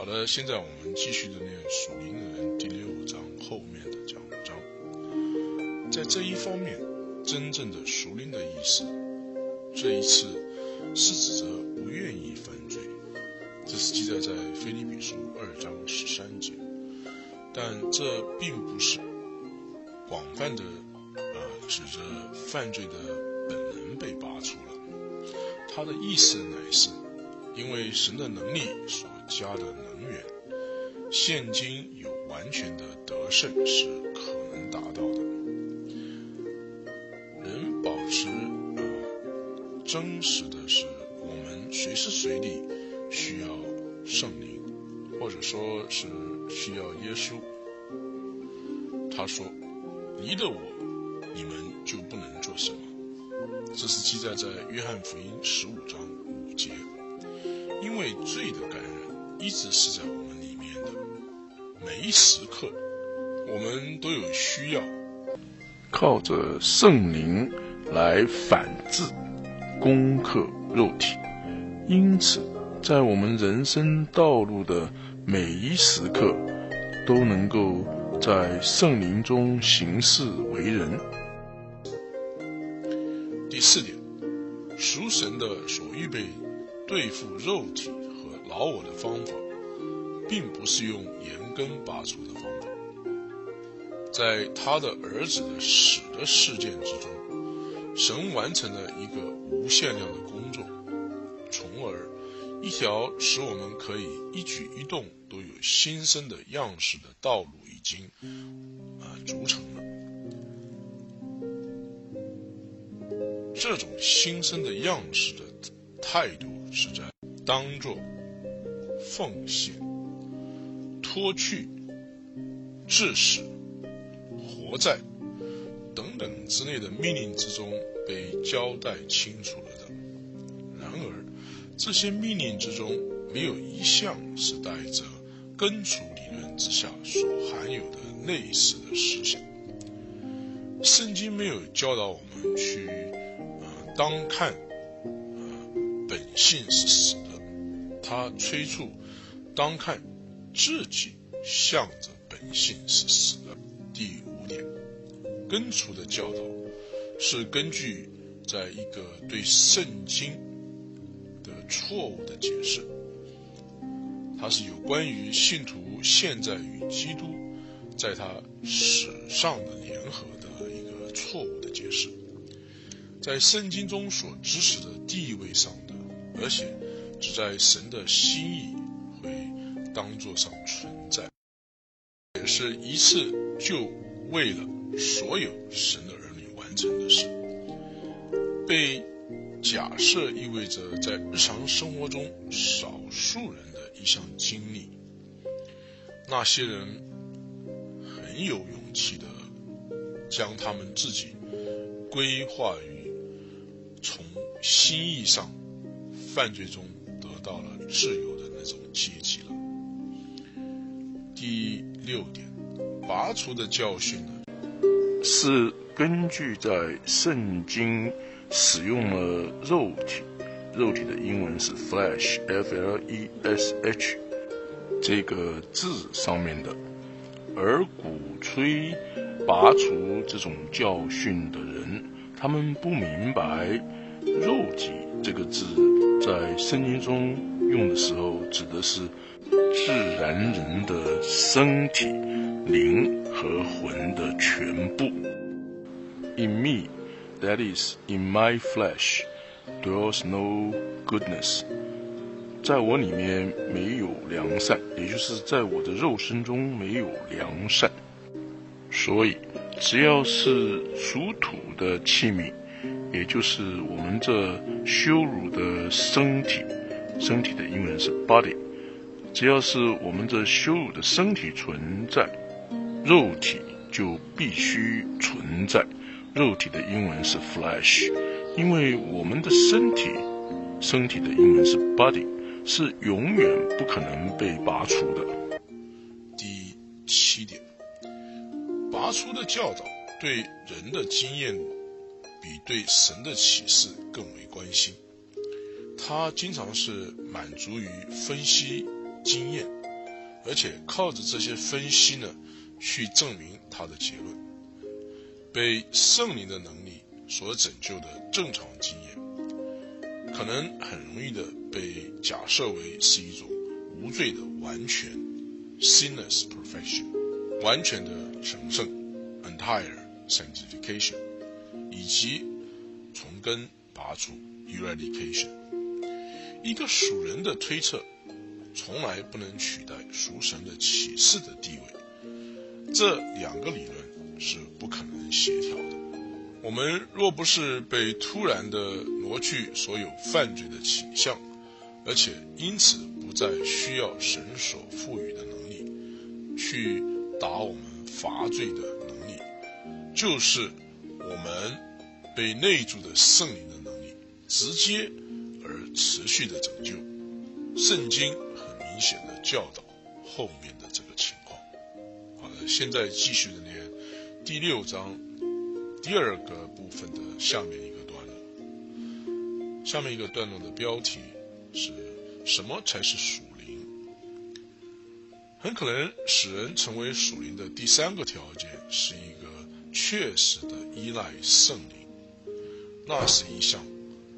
好的，现在我们继续的念《属灵的人》第六章后面的讲章。在这一方面，真正的属灵的意思，这一次是指着不愿意犯罪，这是记载在《腓立比书》二章十三节。但这并不是广泛的，呃，指着犯罪的本能被拔除了。它的意思乃是，因为神的能力所加的能源，现今有完全的得胜是可能达到的。人保持呃真实的是，我们随时随地需要圣灵，或者说是。需要耶稣，他说：“离了我，你们就不能做什么。”这是记载在约翰福音十五章五节。因为罪的感一直是在我们里面的，每一时刻，我们都有需要靠着圣灵来反制、攻克肉体。因此，在我们人生道路的。每一时刻都能够在圣灵中行事为人。第四点，属神的所预备对付肉体和老我的方法，并不是用严根拔除的方法。在他的儿子的死的事件之中，神完成了一个无限量的工作，从而一条使我们可以一举一动。都有新生的样式的道路已经啊筑成了。这种新生的样式的态度是在当做奉献、脱去、致死、活在等等之类的命令之中被交代清楚了的。然而，这些命令之中没有一项是带着。根除理论之下所含有的类似的思想，圣经没有教导我们去，呃，当看，呃，本性是死的，他催促当看自己向着本性是死的。第五点，根除的教导是根据在一个对圣经的错误的解释。它是有关于信徒现在与基督在他史上的联合的一个错误的解释，在圣经中所指使的地位上的，而且只在神的心意当作上存在，也是一次就为了所有神的儿女完成的事。被假设意味着在日常生活中少数人的。一项经历，那些人很有勇气的将他们自己规划于从心意上犯罪中得到了自由的那种阶级了。第六点，拔除的教训呢，是根据在圣经使用了肉体。肉体的英文是 flesh，f l e s h，这个字上面的，而鼓吹拔除这种教训的人，他们不明白肉体这个字在圣经中用的时候，指的是自然人的身体、灵和魂的全部。In me, that is in my flesh. Dwells no goodness，在我里面没有良善，也就是在我的肉身中没有良善。所以，只要是属土的器皿，也就是我们这羞辱的身体，身体的英文是 body，只要是我们这羞辱的身体存在，肉体就必须存在。肉体的英文是 flesh。因为我们的身体，身体的英文是 body，是永远不可能被拔除的。第七点，拔出的教导对人的经验比对神的启示更为关心。他经常是满足于分析经验，而且靠着这些分析呢，去证明他的结论。被圣灵的能力所拯救的正常经验，可能很容易的被假设为是一种无罪的完全 （sinless perfection），完全的神圣 （entire sanctification），以及从根拔除 （eradication）。一个属人的推测，从来不能取代赎神的启示的地位。这两个理论。是不可能协调的。我们若不是被突然的挪去所有犯罪的倾向，而且因此不再需要神所赋予的能力去打我们罚罪的能力，就是我们被内住的圣灵的能力直接而持续的拯救。圣经明显的教导后面的这个情况。好了，现在继续的念。第六章第二个部分的下面一个段落，下面一个段落的标题是什么才是属灵？很可能使人成为属灵的第三个条件是一个确实的依赖圣灵，那是一项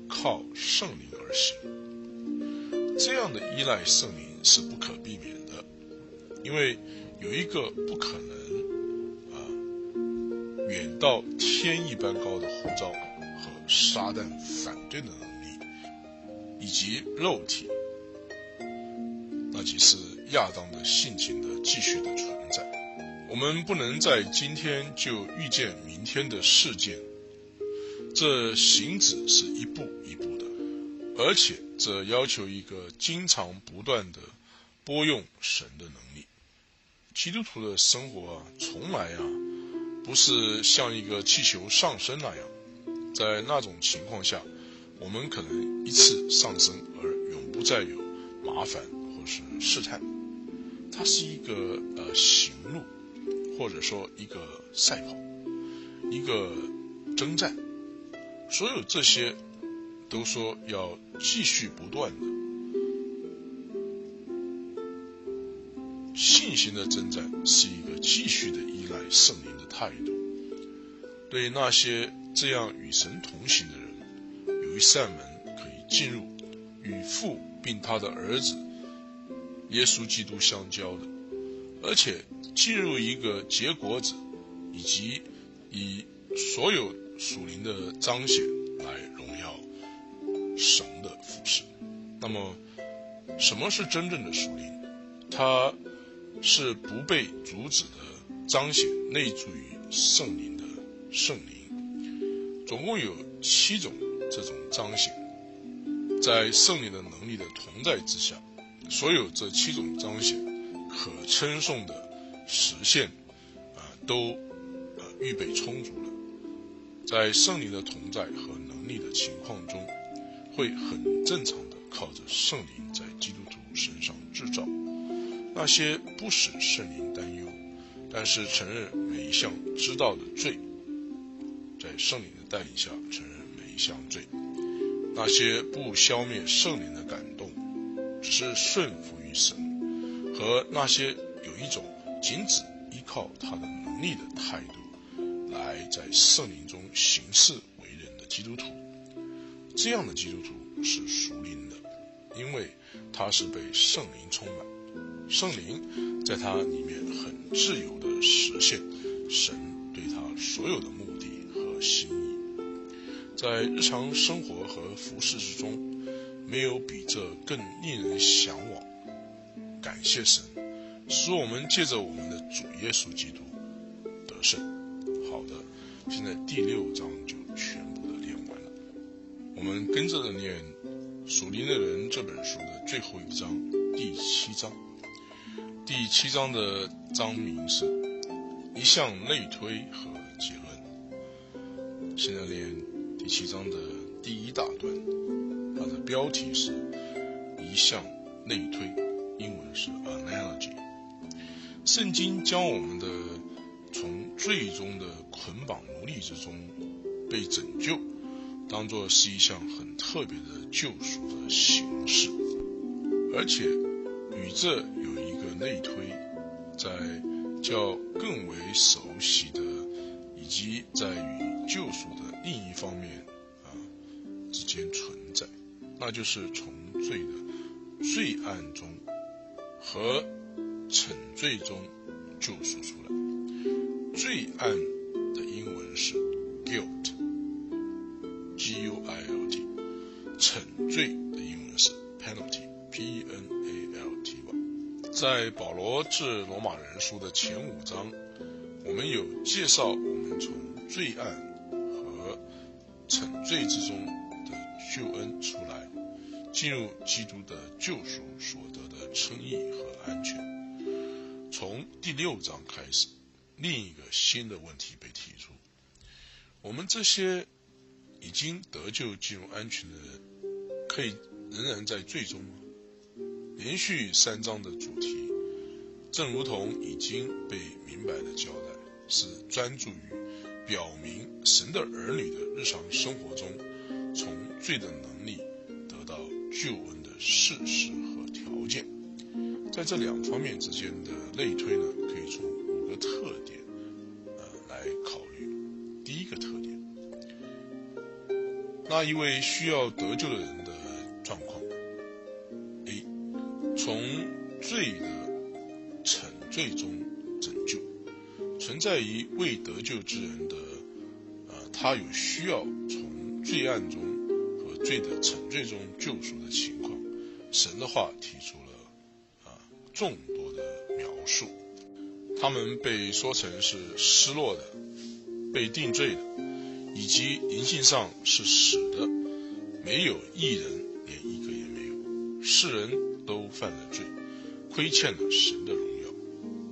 靠圣灵而行。这样的依赖圣灵是不可避免的，因为有一个不可能啊。远到天一般高的护照和撒旦反对的能力，以及肉体，那即是亚当的性情的继续的存在。我们不能在今天就预见明天的事件，这行止是一步一步的，而且这要求一个经常不断的拨用神的能力。基督徒的生活啊，从来啊。不是像一个气球上升那样，在那种情况下，我们可能一次上升而永不再有麻烦或是试探。它是一个呃行路，或者说一个赛跑，一个征战。所有这些都说要继续不断的信心的征战，是一个继续的依赖圣灵的。态度，对那些这样与神同行的人，有一扇门可以进入与父并他的儿子耶稣基督相交的，而且进入一个结果子，以及以所有属灵的彰显神的服饰。那么，什么是真正的属灵？它是不被阻止的。彰显内住于圣灵的圣灵，总共有七种这种彰显，在圣灵的能力的同在之下，所有这七种彰显可称颂的实现，啊，都呃预备充足了。在圣灵的同在和能力的情况中，会很正常的靠着圣灵在基督徒身上制造那些不使圣灵担忧。但是承认每一项知道的罪，在圣灵的带领下承认每一项罪，那些不消灭圣灵的感动，只是顺服于神，和那些有一种仅只依靠他的能力的态度，来在圣灵中行事为人的基督徒，这样的基督徒是属灵的，因为他是被圣灵充满。圣灵在他里面很自由的实现神对他所有的目的和心意，在日常生活和服饰之中，没有比这更令人向往。感谢神，使我们借着我们的主耶稣基督得胜。好的，现在第六章就全。我们跟着的念《属灵的人》这本书的最后一章，第七章。第七章的章名是一项类推和结论。现在念第七章的第一大段，它的标题是一项类推，英文是 analogy。圣经将我们的从最终的捆绑奴隶之中被拯救，当做是一项很特别的救赎的形式，而且与这有一个。内推，在较更为熟悉的，以及在与救赎的另一方面啊之间存在，那就是从罪的罪案中和惩罪中救赎出来。罪案的英文是 guilt 惩罪的英文是 penalty，P-E-N-A-L-T-Y。在保罗致罗马人书的前五章，我们有介绍我们从罪案和惩罪之中的救恩出来，进入基督的救赎所得的称义和安全。从第六章开始。另一个新的问题被提出：我们这些已经得救、进入安全的人，可以仍然在最终吗？连续三章的主题，正如同已经被明白的交代，是专注于表明神的儿女的日常生活中，从罪的能力得到救恩的事实和条件。在这两方面之间的类推呢，可以从五个特点来考虑第一个特点。那一位需要得救的人在于未得救之人的，呃，他有需要从罪案中和罪的沉罪中救赎的情况。神的话提出了啊众多的描述，他们被说成是失落的，被定罪的。以及灵性上是死的，没有一人，连一个也没有。世人都犯了罪，亏欠了神的荣耀。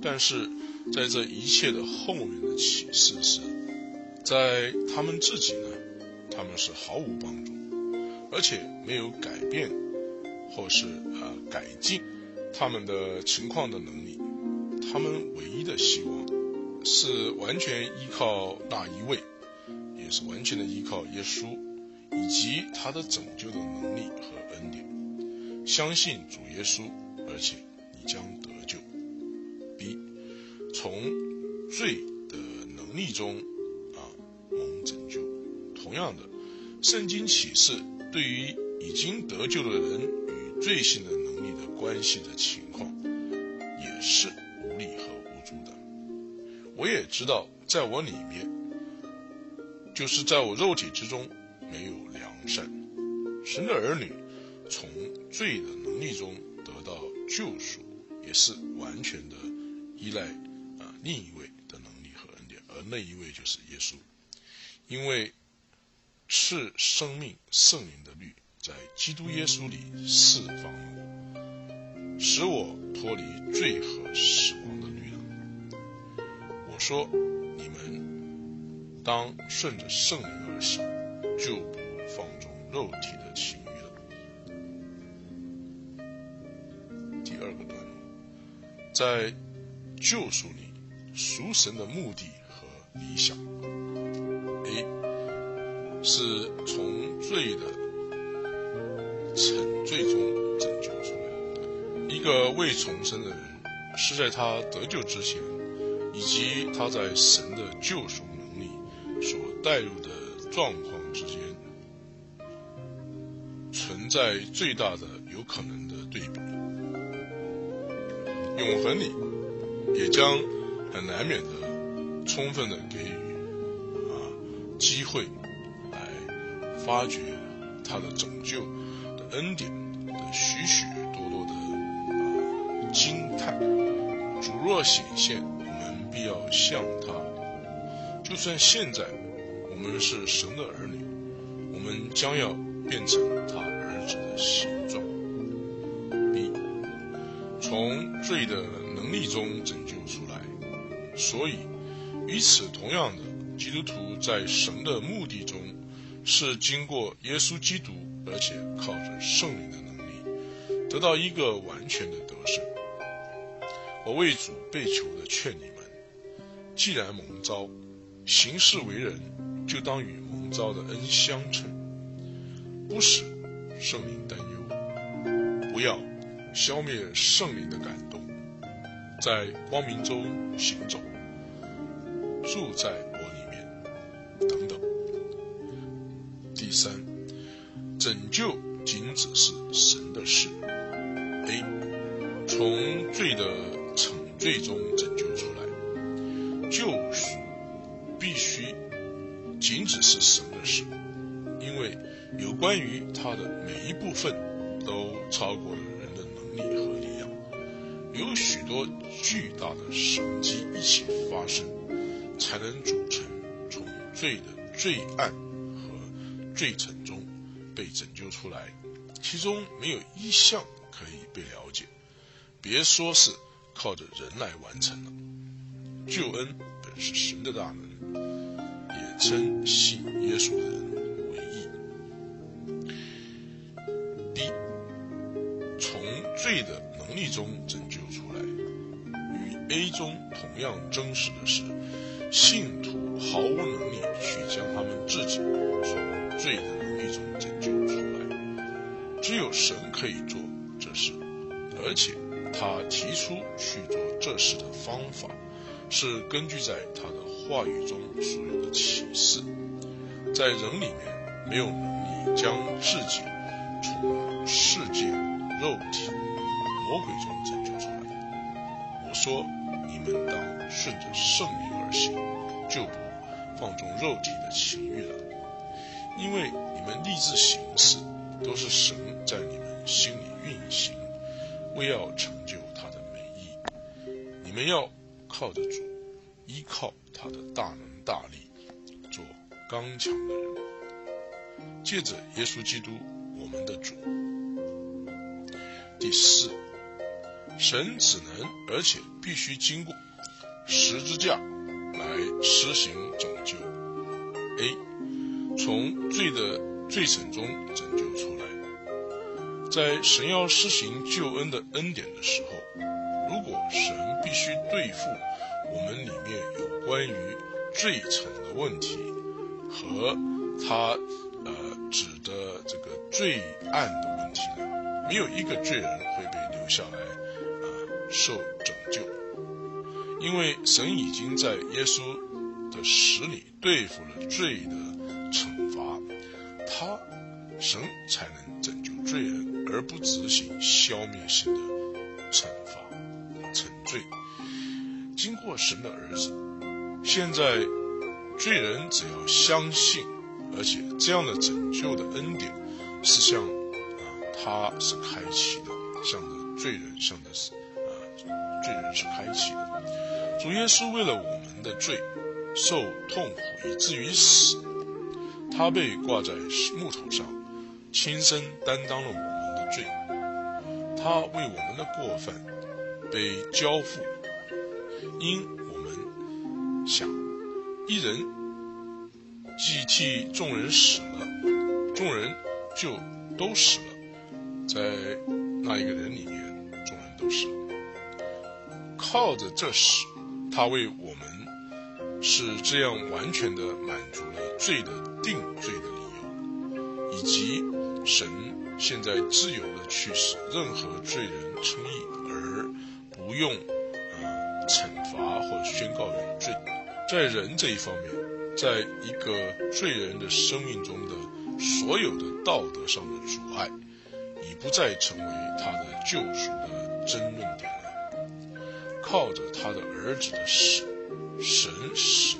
但是在这一切的后面的启示是，在他们自己呢，他们是毫无帮助，而且没有改变或是啊改进他们的情况的能力。他们唯一的希望是完全依靠那一位。也是完全的依靠耶稣以及他的拯救的能力和恩典，相信主耶稣，而且你将得。从罪的能力中啊蒙拯救。同样的，圣经启示对于已经得救的人与罪性的能力的关系的情况，也是无力和无助的。我也知道，在我里面。就是在我肉体之中没有良善，神的儿女从罪的能力中得到救赎，也是完全的依赖另一位的能力和恩典，而那一位就是耶稣，因为赐生命圣灵的律在基督耶稣里释放了我，使我脱离罪和死亡的律了。我说你们。当顺着圣灵而行，就不放纵肉体的情欲了。第二个段落，在救赎里，赎神的目的和理想：A 是从罪的沉罪中拯救出来。一个未重生的人，是在他得救之前，以及他在神的救赎能力。所带入的状况之间存在最大的有可能的对比，永恒里也将很难免的充分的给予啊机会来发掘他的拯救的恩典的许许多多的啊惊叹。主若显现，我们必要向他。就算现在我们是神的儿女，我们将要变成他儿子的形状。B，从罪的能力中拯救出来。所以，与此同样的，基督徒在神的目的中，是经过耶稣基督，而且靠着圣灵的能力，得到一个完全的得胜。我为主被求的劝你们，既然蒙召。行事为人，就当与蒙召的恩相称，不使圣灵担忧，不要消灭圣灵的感动，在光明中行走，住在我里面，等等。第三，拯救仅只是神的事。A，从罪的惩罪中拯救出来，救赎必须仅只是神的事，因为有关于他的每一部分都超过了人的能力和力量，有许多巨大的神迹一起发生，才能组成从罪的罪案和罪惩中被拯救出来，其中没有一项。可以被了解，别说是靠着人来完成了。救恩本是神的大能，也称信耶稣的人为义。一从罪的能力中拯救出来，与 A 中同样真实的是，信徒毫无能力去将他们自己从罪的能力中拯救出来，只有神可以做。这事，而且他提出去做这事的方法，是根据在他的话语中所有的启示。在人里面没有能力将自己从世界、肉体、魔鬼中拯救。说，你们当顺着圣灵而行，就不放纵肉体的情欲了。因为你们立志行事，都是神在你们心里。运行，为要成就他的美意，你们要靠着主，依靠他的大能大力，做刚强的人。借着耶稣基督，我们的主。第四，神只能而且必须经过十字架来施行拯救。A，从罪的罪惩中拯救出来。在神要施行救恩的恩典的时候，如果神必须对付我们里面有关于罪惩的问题和他呃指的这个罪案的问题呢，没有一个罪人会被留下来受拯救，因为神已经在耶稣的死里对付了罪的惩罚，他神才能拯救罪人。而不执行消灭性的惩罚、惩罪。经过神的儿子，现在罪人只要相信，而且这样的拯救的恩典是向啊他是开启的，向着罪人向的是罪人是开启的。主耶稣为了我们的罪受痛苦以至于死，他被挂在木头上，亲身担当了我们的。罪，他为我们的过分被交付，因我们想一人既替众人死了，众人就都死了，在那一个人里面，众人都死了。靠着这死，他为我们是这样完全的满足了罪的定罪的理由，以及神。现在自由的去使任何罪人称义，而不用呃惩罚或宣告有罪。在人这一方面，在一个罪人的生命中的所有的道德上的阻碍，已不再成为他的救赎的争论点。靠着他的儿子的死，神使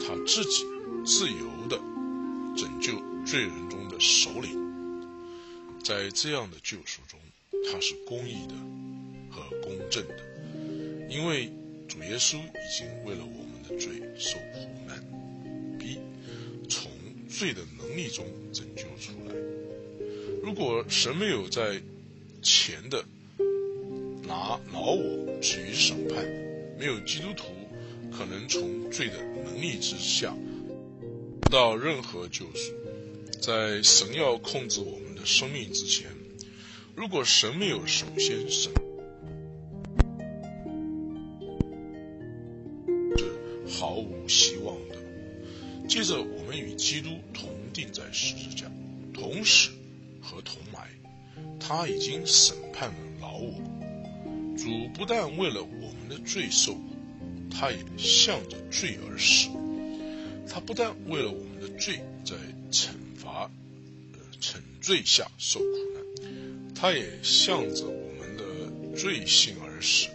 他自己自由的拯救罪人中的首领。在这样的救赎中，他是公义的和公正的，因为主耶稣已经为了我们的罪受苦难。B，从罪的能力中拯救出来。如果神没有在前的拿老我置于审判，没有基督徒可能从罪的能力之下得到任何救赎。在神要控制我们的。生命之前，如果神没有首先审，是毫无希望的。接着，我们与基督同定在十字架，同死和同埋。他已经审判了老我，主不但为了我们的罪受苦，他也向着罪而死。他不但为了我们的罪在惩罚、惩罪下受苦难，他也向着我们的罪性而死。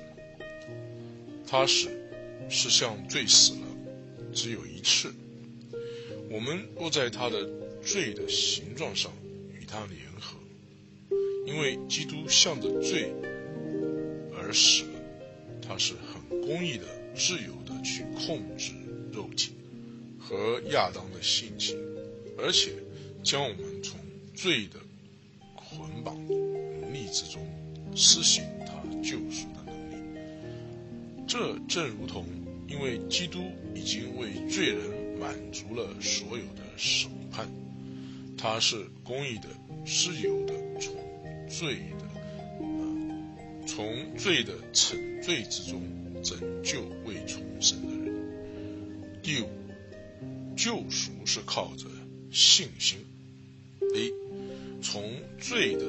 他死是向罪死了，只有一次。我们若在他的罪的形状上与他联合，因为基督向着罪而死，他是很公义的、自由的去控制肉体和亚当的性情，而且将我们从罪的捆绑奴隶之中施行他救赎的能力。这正如同，因为基督已经为罪人。满足了所有的审判，他是公义的、自由的，从罪的，从罪的惩罪之中拯救未重生的人。第五，救赎是靠着信心。A，从罪的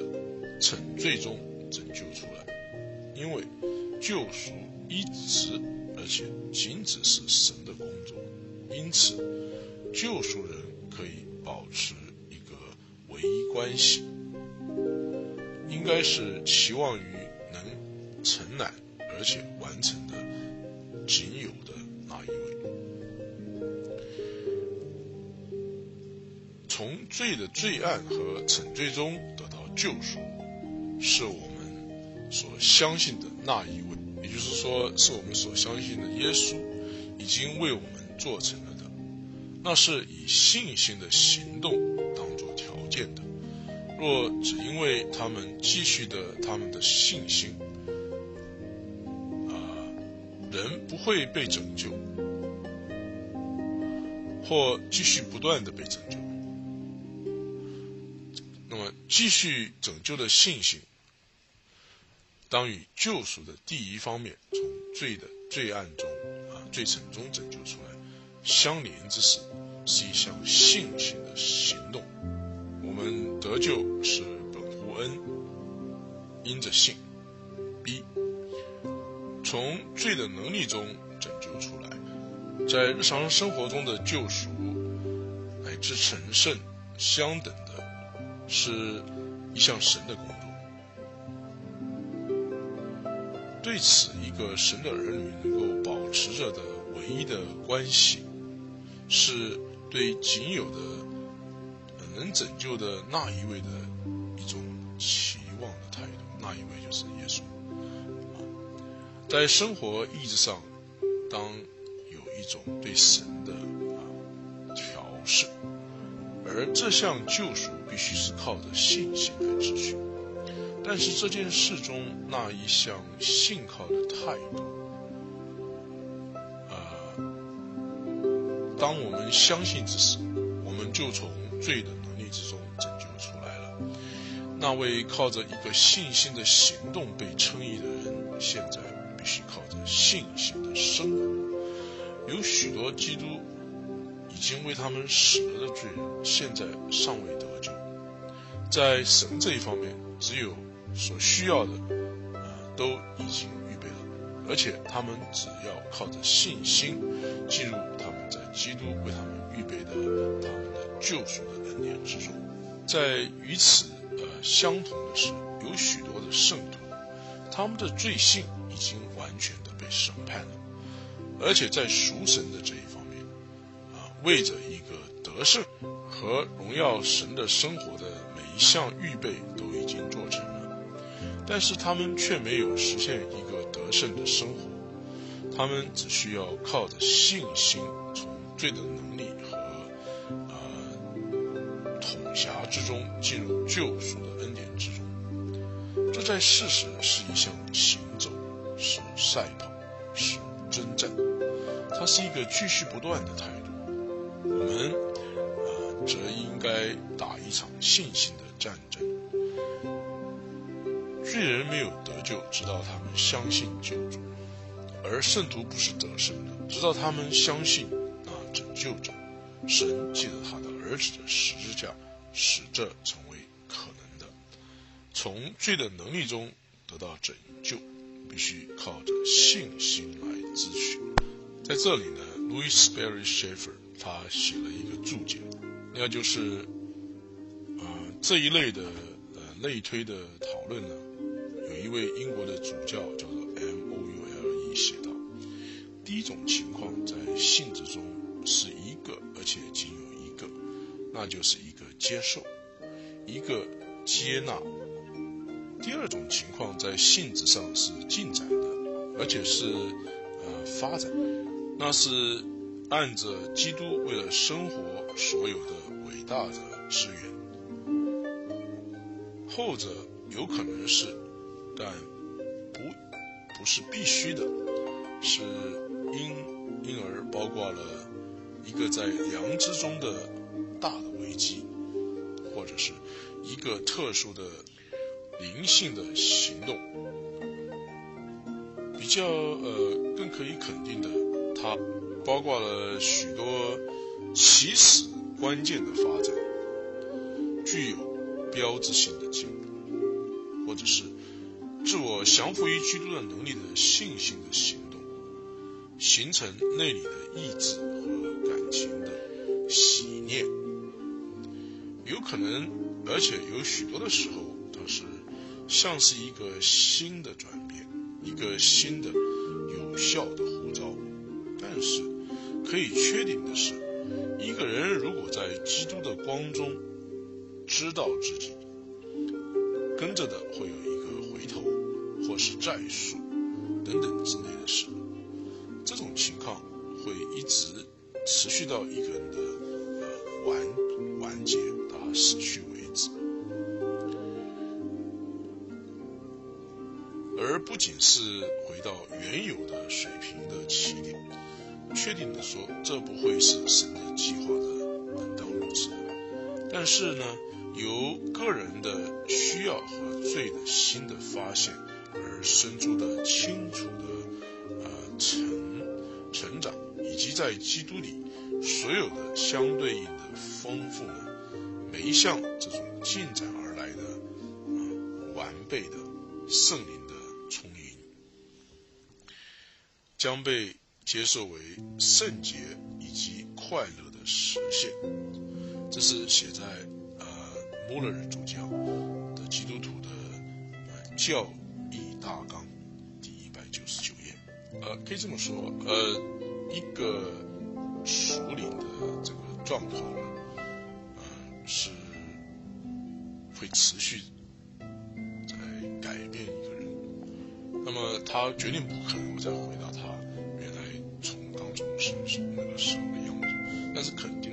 惩罪中拯救出来，因为救赎一直而且仅只是神的工作。因此，救赎人可以保持一个唯一关系，应该是期望于而且完成的仅有的那一位。从罪的罪案和惩罪中得到救赎，是我们所相信的那一位，也就是说，是我们所相信的耶稣已经为我们。做成了的，那是以信心的行动当做条件的。若只因为他们继续的他们的信心，会被拯救，或继续不断的被拯救。那么，继续拯救的信心，当与救赎的第一方面，从罪的罪案中啊罪惩中拯救出来。相连之时，是一项信心的行动。我们得救是本乎恩，因着信。从罪的能力中拯救出来，在日常生活中的救赎乃至成圣相等的，是一项神的工作。对此，一个神的儿女能够保持着的唯一的关系。是对仅有的能拯救的那一位的一种期望的态度，那一位就是。在生活意志上，当有一种对神的啊调试，而这项救赎必须是靠着信心来支取。但是这件事中那一项信靠的态度。当我们相信之时，我们就从罪的能力之中拯救出来了。那位靠着一个信心的行动被称义的人，现在必须靠着信心的生活。有许多基督已经为他们死了的罪人，现在尚未得救。在神这一方面，只有所需要的，啊，都已经预备了，而且他们只要靠着信心进入他们在。基督为他们预备的他们的救赎的恩典之中，在与此呃相同的是，有许多的圣徒，他们的罪性已经全的被审判了，而且在赎神的这一方面，啊，为着一个得胜和荣耀神的生活的每一项预备都已经做成了，但是他们却没有实现一个得胜的生活，他们只需要靠着信心从。罪的能力和呃统辖之中进入救赎的恩典之中，这在事实是一项行，是赛跑，是征战，它是一个继续不断的态度。我们呃则应该打一场信心的战争。罪人没有得救，直到他们相信救主；而圣徒不是得胜的，直到他们相信啊。拯救者，神借着他的儿子的十字架，使这成为可能的。从罪的能力中得到拯救，必须靠着信心来支取。在这里呢，Louis Sperry Schaeffer 他写了一个注解，那就是，呃，这一类的呃类推的讨论呢，有一位英国的主教叫做 M O U L E 写道：第一种情况在性质中是一个，而且仅有一个，那就是一个接受，一个接纳。第二种情况在性质上是进展的，而且是呃发展，那是按着基督为了生活所有的伟大的资源。后者有可能是，但不不是必须的，是因因而包括了一个在良知中的大的危机，或者是一个特殊的。灵性的行动，比较呃更可以肯定的，它包括了许多起始关键的发展，具有标志性的进步，或者是自我降服于基督的能力的信心的行动，形成内里的意志和感情的喜念，有可能，而且有许多的时候，像是一个新的转变，一个新的有效的呼召。但是可以确定的是，一个人如果在基督的光中知道自己，跟着的会有一个回头，或是再述等等之类的事。这种情况会一直持续到一个人的呃完完结，到他死去。不仅是回到原有的水平的起点，确定的说，这不会是神的计划的本当如此。但是呢，由个人的需要和罪的新的发现而生出的清楚的呃成成长，以及在基督里所有的相对应的丰富呢，每一项这种进展而来的啊完备的圣灵。将被接受为圣洁以及快乐的实现，这是写在呃穆勒主教的基督徒的教义大纲第一百九十九页。呃，可以这么说，呃，一个属灵的这个状况呢，呃，是会持续在改变一个人。那么他决定不可能再回到他。但是肯定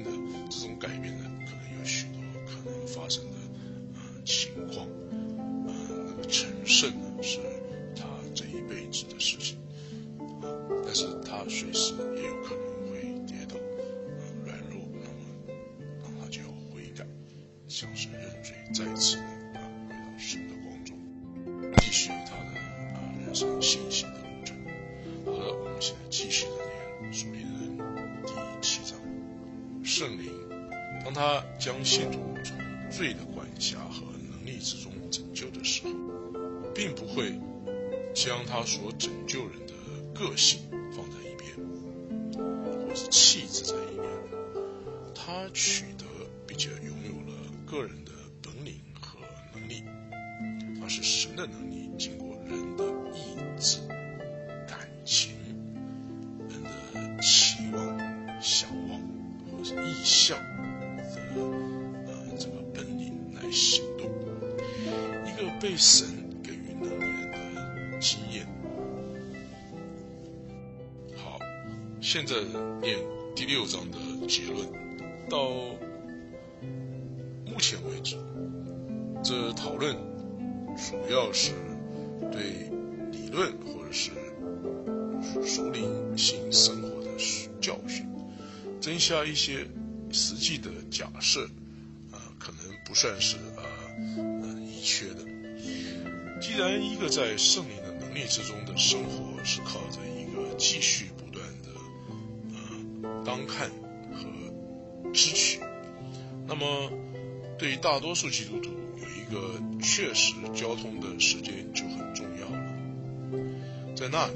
能力经过人的意志、感情、人的期望、想望。意向的呃这个本领来行动，一个被神给予能力人的经验。好，现在念第六章的结论。到目前为止，这讨论主要是对理论或者是属灵性生活的教训。增加一些实际的假设，啊，可能不算是啊，呃，遗缺的。既然一个在圣灵的能力之中的生活是靠着一个继续不断的，呃，当看和支取，那么对于大多数基督徒有一个确实交通的时间就很重要了。在那里，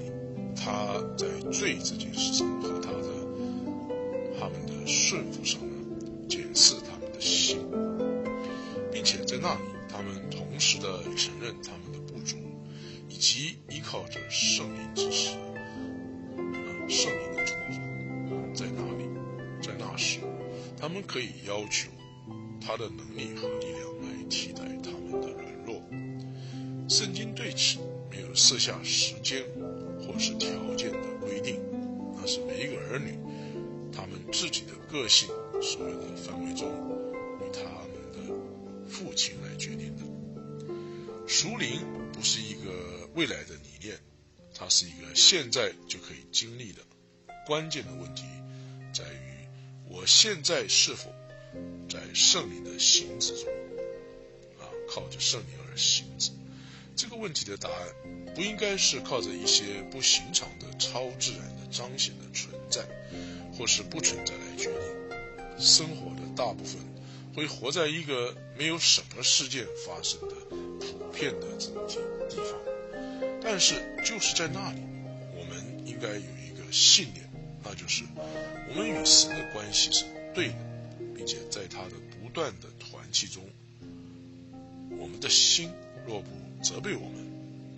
他在罪这件事上和他的他们的顺服上呢，检视他们的心，并且在那里，他们同时的承认他们的不足，以及依靠着圣灵之持，圣灵的助助，在那里，在那时，他们可以要求他的能力和设下时间或是条件的规定，那是每一个儿女他们自己的个性所有的范围中与他们的父亲来决定的。熟灵不是一个未来的理念，它是一个现在就可以经历的。关键的问题在于，我现在是否在圣灵的行之中啊，靠着圣灵而行之。这个问题的答案不应该是靠着一些不寻常的、超自然的彰显的存在，或是不存在来决定。生活的大部分会活在一个没有什么事件发生的普遍的地地方，但是就是在那里，我们应该有一个信念，那就是我们与神的关系是对的，并且在他的不断的团契中，我们的心若不。责备我们，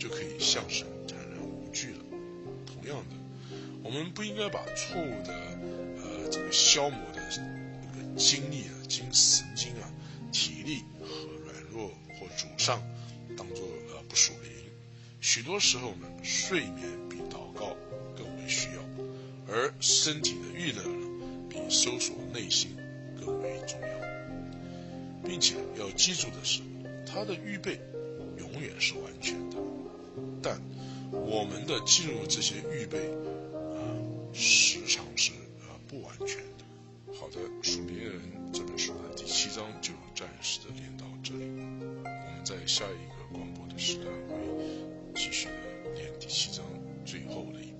就可以向神坦然无惧了。同样的，我们不应该把错误的，呃，这个消磨的那个精力啊、精神经啊、体力和软弱或沮丧，当做呃不属灵。许多时候呢，睡眠比祷告更为需要，而身体的娱乐呢，比搜索内心更为重要。并且要记住的是，他的预备。永远是完全的，但我们的进入这些预备啊，时常是啊不完全的。好的，《属灵人》这本书的第七章就暂时的连到这里，我们在下一个广播的时段会继续的连第七章最后的一。